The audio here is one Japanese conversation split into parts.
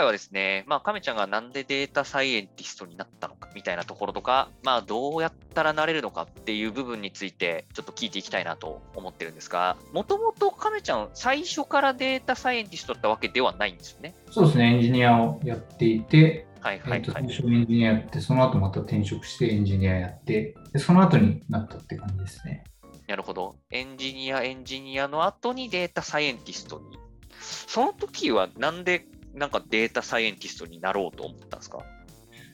回はですね、まあ、亀ちゃんがなんでデータサイエンティストになったのかみたいなところとか、まあ、どうやったらなれるのかっていう部分について、ちょっと聞いていきたいなと思ってるんですが、もともと亀ちゃん、最初からデータサイエンティストだったわけではないんですよね？そうですね、エンジニアをやっていて、はいはい、はい、最初エンジニアやって、その後また転職してエンジニアやって、でその後になったって感じですね。なるほど。エンジニア、エンジニアの後にデータサイエンティストに。その時はなんでなんかデータサイエンティストになろうと思ったんですか？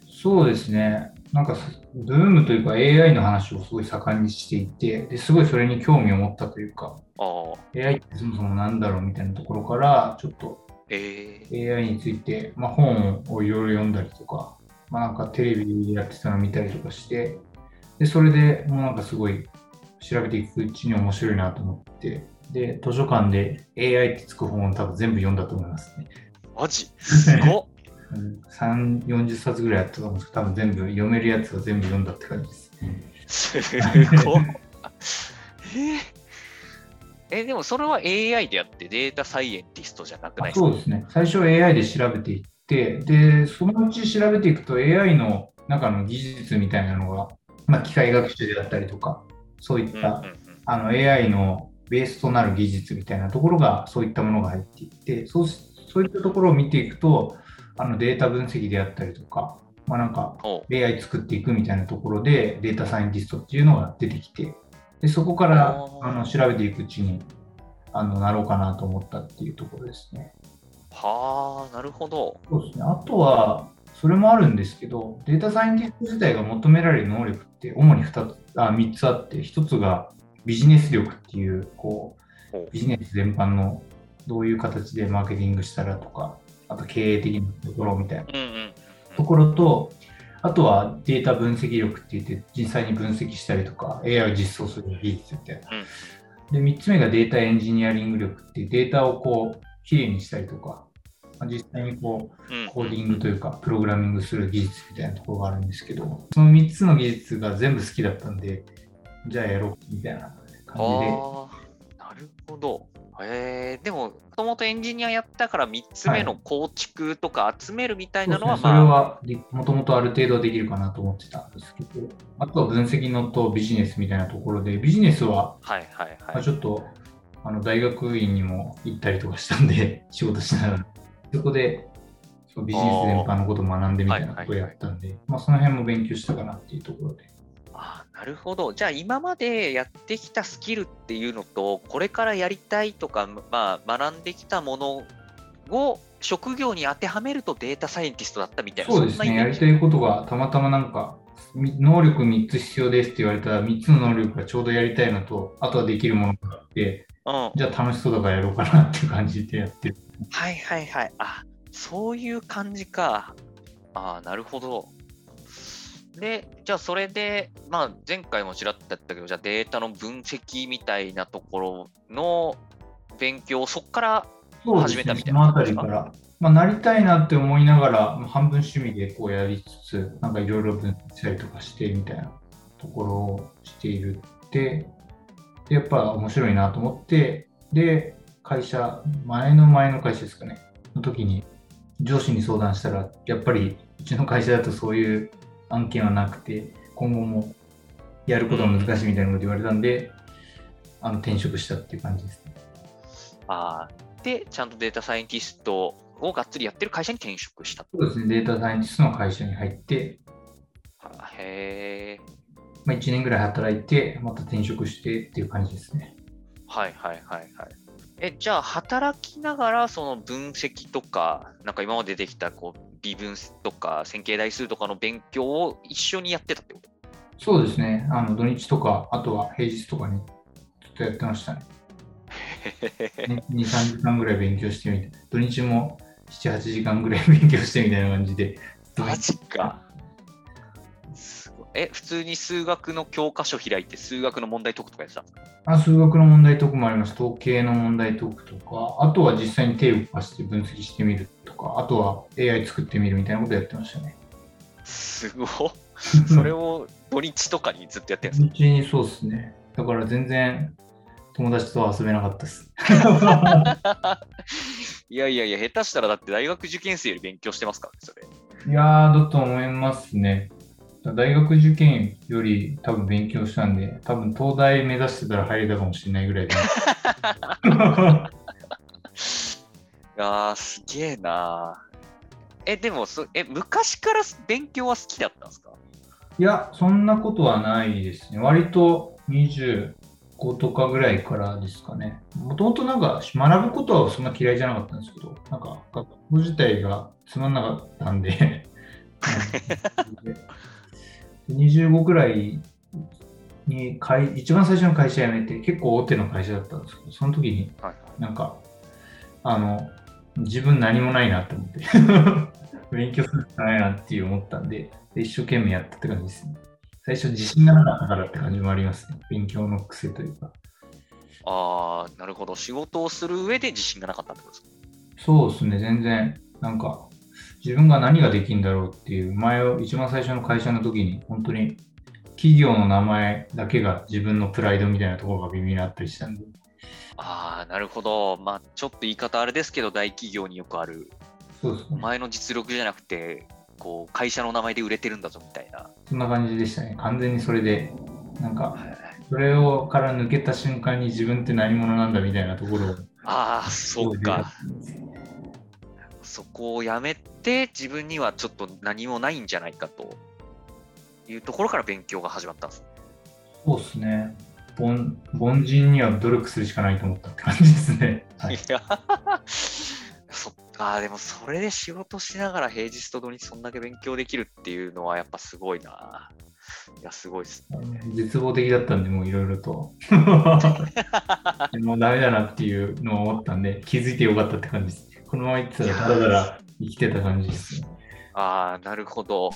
そうですね。なんかブームというか AI の話をすごい盛んにしていて、ですごいそれに興味を持ったというか、AI ってそもそも何だろうみたいなところから、ちょっと AI について、まあ、本をいろいろ読んだりとか、まあ、なんかテレビでやってたのを見たりとかして、でそれでもうなんかすごい調べていくうちに面白いなと思って、で、図書館で AI ってつく本を多分全部読んだと思いますね。マジ？すごっ。3、40冊ぐらいあったと思うんですけど、多分全部読めるやつは全部読んだって感じです。すごっ。えー、え、でもそれは AI であってデータサイエンティストじゃなくないですか？そうですね。最初 AI で調べていって、で、そのうち調べていくと AI の中の技術みたいなのが、まあ、機械学習であったりとか、そういった、あの AI のベースとなる技術みたいなところが、そういったものが入っていて、そうそういったところを見ていくと、あのデータ分析であったりとか、まあ、なんか AI 作っていくみたいなところでデータサイエンティストっていうのが出てきて、でそこからあの調べていくうちにあのなろうかなと思ったっていうところですね。はあ、なるほど。そうですね。あとは、それもあるんですけど、データサイエンティスト自体が求められる能力って主に2つあ3つあって、1つがビジネス力っていう、こう、ビジネス全般のどういう形でマーケティングしたらとか、あと経営的なところみたいなところと、あとはデータ分析力って言って、実際に分析したりとか、AI を実装する技術みたいな。で、3つ目がデータエンジニアリング力ってデータをこう、きれいにしたりとか、実際にこう、コーディングというか、プログラミングする技術みたいなところがあるんですけど、その3つの技術が全部好きだったんで、じゃあやろうみたいな感じで。なるほど。えー、でも、もともとエンジニアやったから3つ目の構築とか集めるみたいなのは、まあ、はい、それはもともとある程度できるかなと思ってたんですけど、あとは分析のとビジネスみたいなところで、ビジネスは、はいはいはい、まあ、ちょっとあの大学院にも行ったりとかしたんで、仕事しながら、そこでビジネス全般のことを学んでみたいなことをやったんで、まあ、その辺も勉強したかなっていうところで。あなるほど。じゃあ今までやってきたスキルっていうのと、これからやりたいとか、まあ、学んできたものを職業に当てはめるとデータサイエンティストだったみたいな。そうですね。やりたいことがたまたまなんか、能力3つ必要ですって言われたら、3つの能力がちょうどやりたいのと、あとはできるものがあって、うん、じゃあ楽しそうだからやろうかなっていう感じでやってる。はいはいはい。あ、そういう感じか。あなるほど。で、じゃあそれで、まあ、前回もちらっとやったけど、じゃあデータの分析みたいなところの勉強をそこから始めたみたいな、ね、そのあたりから、まあ、なりたいなって思いながら、半分趣味でこうやりつつ、なんかいろいろ分析したりとかしてみたいなところをしているって、でやっぱ面白いなと思って、で、会社、前の前の会社ですかね、の時に上司に相談したら、やっぱりうちの会社だとそういう案件はなくて、今後もやることが難しいみたいなこと言われたんで、あの転職したっていう感じですね。あで、ちゃんとデータサイエンティストをがっつりやってる会社に転職したそうですね、データサイエンティストの会社に入って、へえ。まあ、1年ぐらい働いて、また転職してっていう感じですね。はいはいはいはい。え、じゃあ、働きながら、その分析とか、なんか今までできたこう微分とか線形代数とかの勉強を一緒にやってたってこと？そうですね。あの土日とか、あとは平日とかにずっとやってましたね。2、3時間ぐらい勉強してみて、土日も7、8時間ぐらい勉強してみたいな感じで。マジか。え、普通に数学の教科書開いて数学の問題解くとかやってたんですか？あ数学の問題解くもあります。統計の問題解くとか、あとは実際に手を動かして分析してみるとか、あとは AI 作ってみるみたいなことやってましたね。すご それを土日とかにずっとやってるんですか？土日にそうですね。だから全然友達と遊べなかったです。いやいやいや、下手したらだって大学受験生より勉強してますからね、それ。いやー、だと思いますね。大学受験より多分勉強したんで、多分東大目指してたら入れたかもしれないぐらいで。いやー、すげえなえ、でもそえ、昔から勉強は好きだったんですか？いや、そんなことはないですね。割と25とかぐらいからですかね。もともとなんか学ぶことはそんな嫌いじゃなかったんですけど、なんか学校自体がつまんなかったんで 25くらいに会一番最初の会社辞めて結構大手の会社だったんですけど、その時にはいなんか、あの、自分何もないなって思って、勉強するしかないなっていう思ったんで、で一生懸命やったって感じですね。最初自信がなかったからって感じもありますね。勉強の癖というか。あー、なるほど。仕事をする上で自信がなかったってことですか？そうですね、全然、なんか、自分が何ができるんだろうっていう、前を一番最初の会社の時に、本当に企業の名前だけが自分のプライドみたいなところが微妙にあったりしたんで、あー、なるほど。まあ、ちょっと言い方あれですけど、大企業によくある、そうですね。お前の実力じゃなくて、こう、会社の名前で売れてるんだぞみたいな。そんな感じでしたね。完全にそれで、なんか、それをから抜けた瞬間に自分って何者なんだみたいなところを。ああ、そうか。そこをやめて、自分にはちょっと何もないんじゃないかというところから勉強が始まったんです。そうですね。凡凡人には努力するしかないと思ったって感じですね。はいい、や、そっか、でもそれで仕事しながら平日と土日そんだけ勉強できるっていうのはやっぱすごいな。いや、すごいですね。絶望的だったんで、もういろいろと。もうダメだなっていうのを思ったんで、気づいてよかったって感じです。このまま行ってたら、ただただ生きてた感じですね。ああ、なるほど。